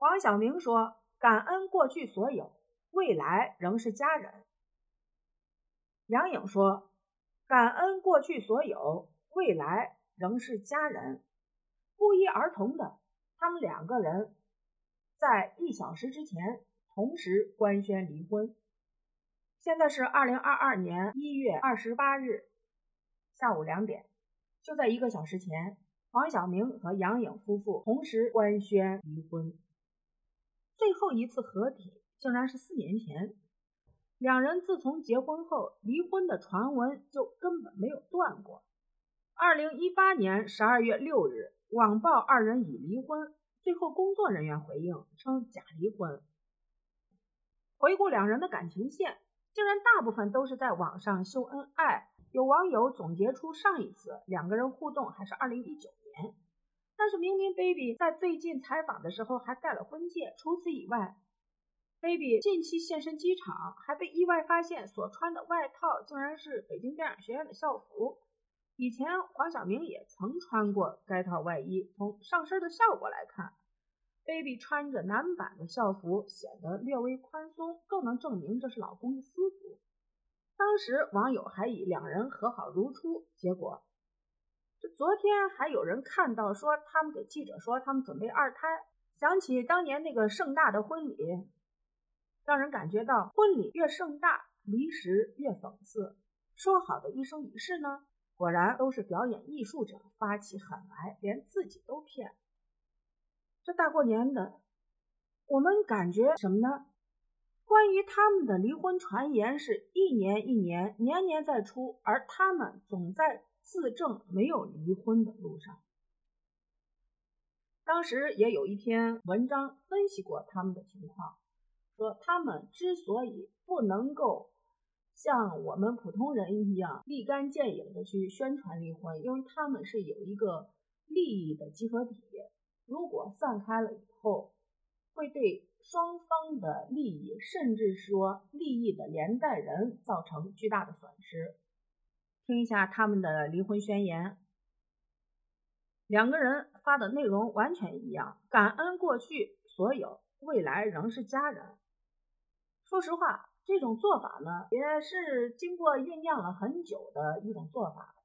黄晓明说：“感恩过去所有，未来仍是家人。”杨颖说：“感恩过去所有，未来仍是家人。”不约而同的，他们两个人在一小时之前同时官宣离婚。现在是二零二二年一月二十八日下午两点，就在一个小时前，黄晓明和杨颖夫妇同时官宣离婚。最后一次合体竟然是四年前。两人自从结婚后，离婚的传闻就根本没有断过。二零一八年十二月六日，网曝二人已离婚，最后工作人员回应称假离婚。回顾两人的感情线，竟然大部分都是在网上秀恩爱。有网友总结出上一次两个人互动还是二零一九年，但是明明 baby 在最近采访的时候还戴了婚戒。除此以外，baby 近期现身机场，还被意外发现所穿的外套竟然是北京电影学院的校服。以前黄晓明也曾穿过该套外衣，从上身的效果来看，baby 穿着男版的校服显得略微宽松，更能证明这是老公的私服。当时网友还以两人和好如初，结果这昨天还有人看到说他们给记者说他们准备二胎，想起当年那个盛大的婚礼。让人感觉到婚礼越盛大，离时越讽刺。说好的一生一世呢？果然都是表演艺术者发起狠来，连自己都骗。这大过年的，我们感觉什么呢？关于他们的离婚传言是一年一年，年年在出，而他们总在自证没有离婚的路上。当时也有一篇文章分析过他们的情况。说他们之所以不能够像我们普通人一样立竿见影的去宣传离婚，因为他们是有一个利益的集合体，如果散开了以后，会对双方的利益，甚至说利益的连带人造成巨大的损失。听一下他们的离婚宣言，两个人发的内容完全一样，感恩过去所有，未来仍是家人。说实话，这种做法呢，也是经过酝酿了很久的一种做法，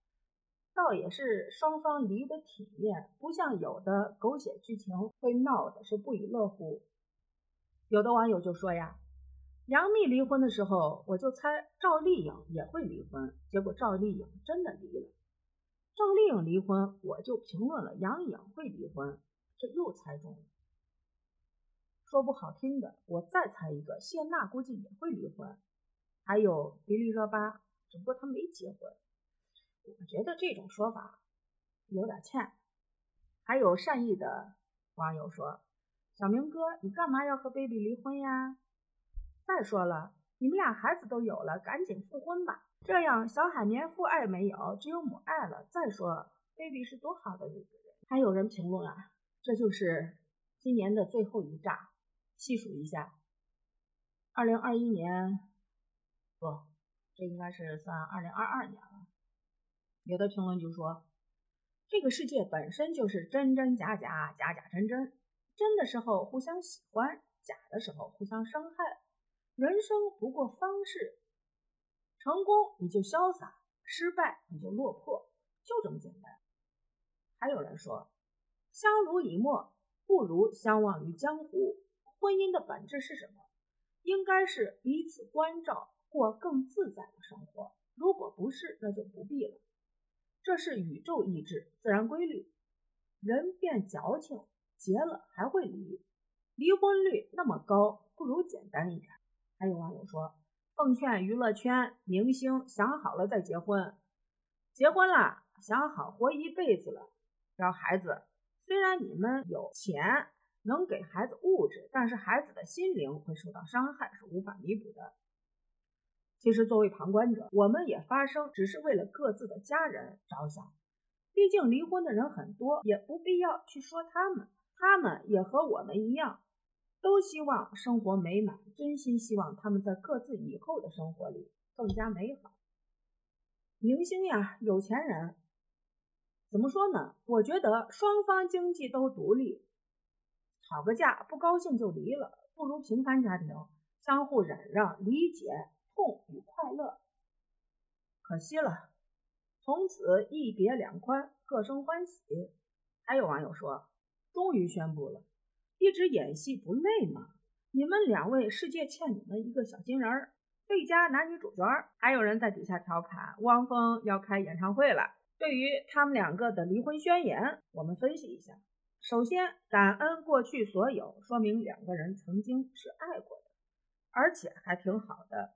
倒也是双方离得体面，不像有的狗血剧情会闹的是不亦乐乎。有的网友就说呀，杨幂离婚的时候，我就猜赵丽颖也会离婚，结果赵丽颖真的离了。赵丽颖离婚，我就评论了杨颖会离婚，这又猜中了。说不好听的，我再猜一个，谢娜估计也会离婚。还有迪丽热巴，只不过她没结婚。我觉得这种说法有点欠。还有善意的网友说：“小明哥，你干嘛要和 baby 离婚呀？再说了，你们俩孩子都有了，赶紧复婚吧，这样小海绵父爱没有，只有母爱了。再说了 baby 是多好的一个人。”还有人评论啊，这就是今年的最后一炸。细数一下，二零二一年不，这应该是算二零二二年了。有的评论就说，这个世界本身就是真真假假，假假真真，真的时候互相喜欢，假的时候互相伤害。人生不过方式，成功你就潇洒，失败你就落魄，就这么简单。还有人说，相濡以沫不如相忘于江湖。婚姻的本质是什么？应该是彼此关照，过更自在的生活。如果不是，那就不必了。这是宇宙意志、自然规律。人变矫情，结了还会离，离婚率那么高，不如简单一点。还有网友说，奉劝娱乐圈明星想好了再结婚，结婚了想好活一辈子了，要孩子，虽然你们有钱。能给孩子物质，但是孩子的心灵会受到伤害，是无法弥补的。其实作为旁观者，我们也发声，只是为了各自的家人着想。毕竟离婚的人很多，也不必要去说他们，他们也和我们一样，都希望生活美满，真心希望他们在各自以后的生活里更加美好。明星呀，有钱人，怎么说呢？我觉得双方经济都独立。吵个架不高兴就离了，不如平凡家庭相互忍让、理解、痛与快乐。可惜了，从此一别两宽，各生欢喜。还有网友说，终于宣布了，一直演戏不累吗？你们两位，世界欠你们一个小金人儿，最佳男女主角。还有人在底下调侃，汪峰要开演唱会了。对于他们两个的离婚宣言，我们分析一下。首先，感恩过去所有，说明两个人曾经是爱过的，而且还挺好的，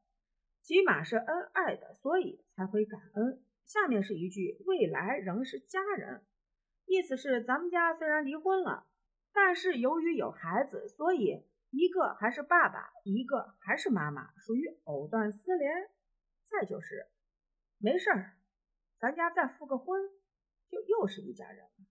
起码是恩爱的，所以才会感恩。下面是一句，未来仍是家人，意思是咱们家虽然离婚了，但是由于有孩子，所以。一个还是爸爸，一个还是妈妈，属于藕断丝连。再就是，没事儿，咱家再复个婚，就又是一家人了。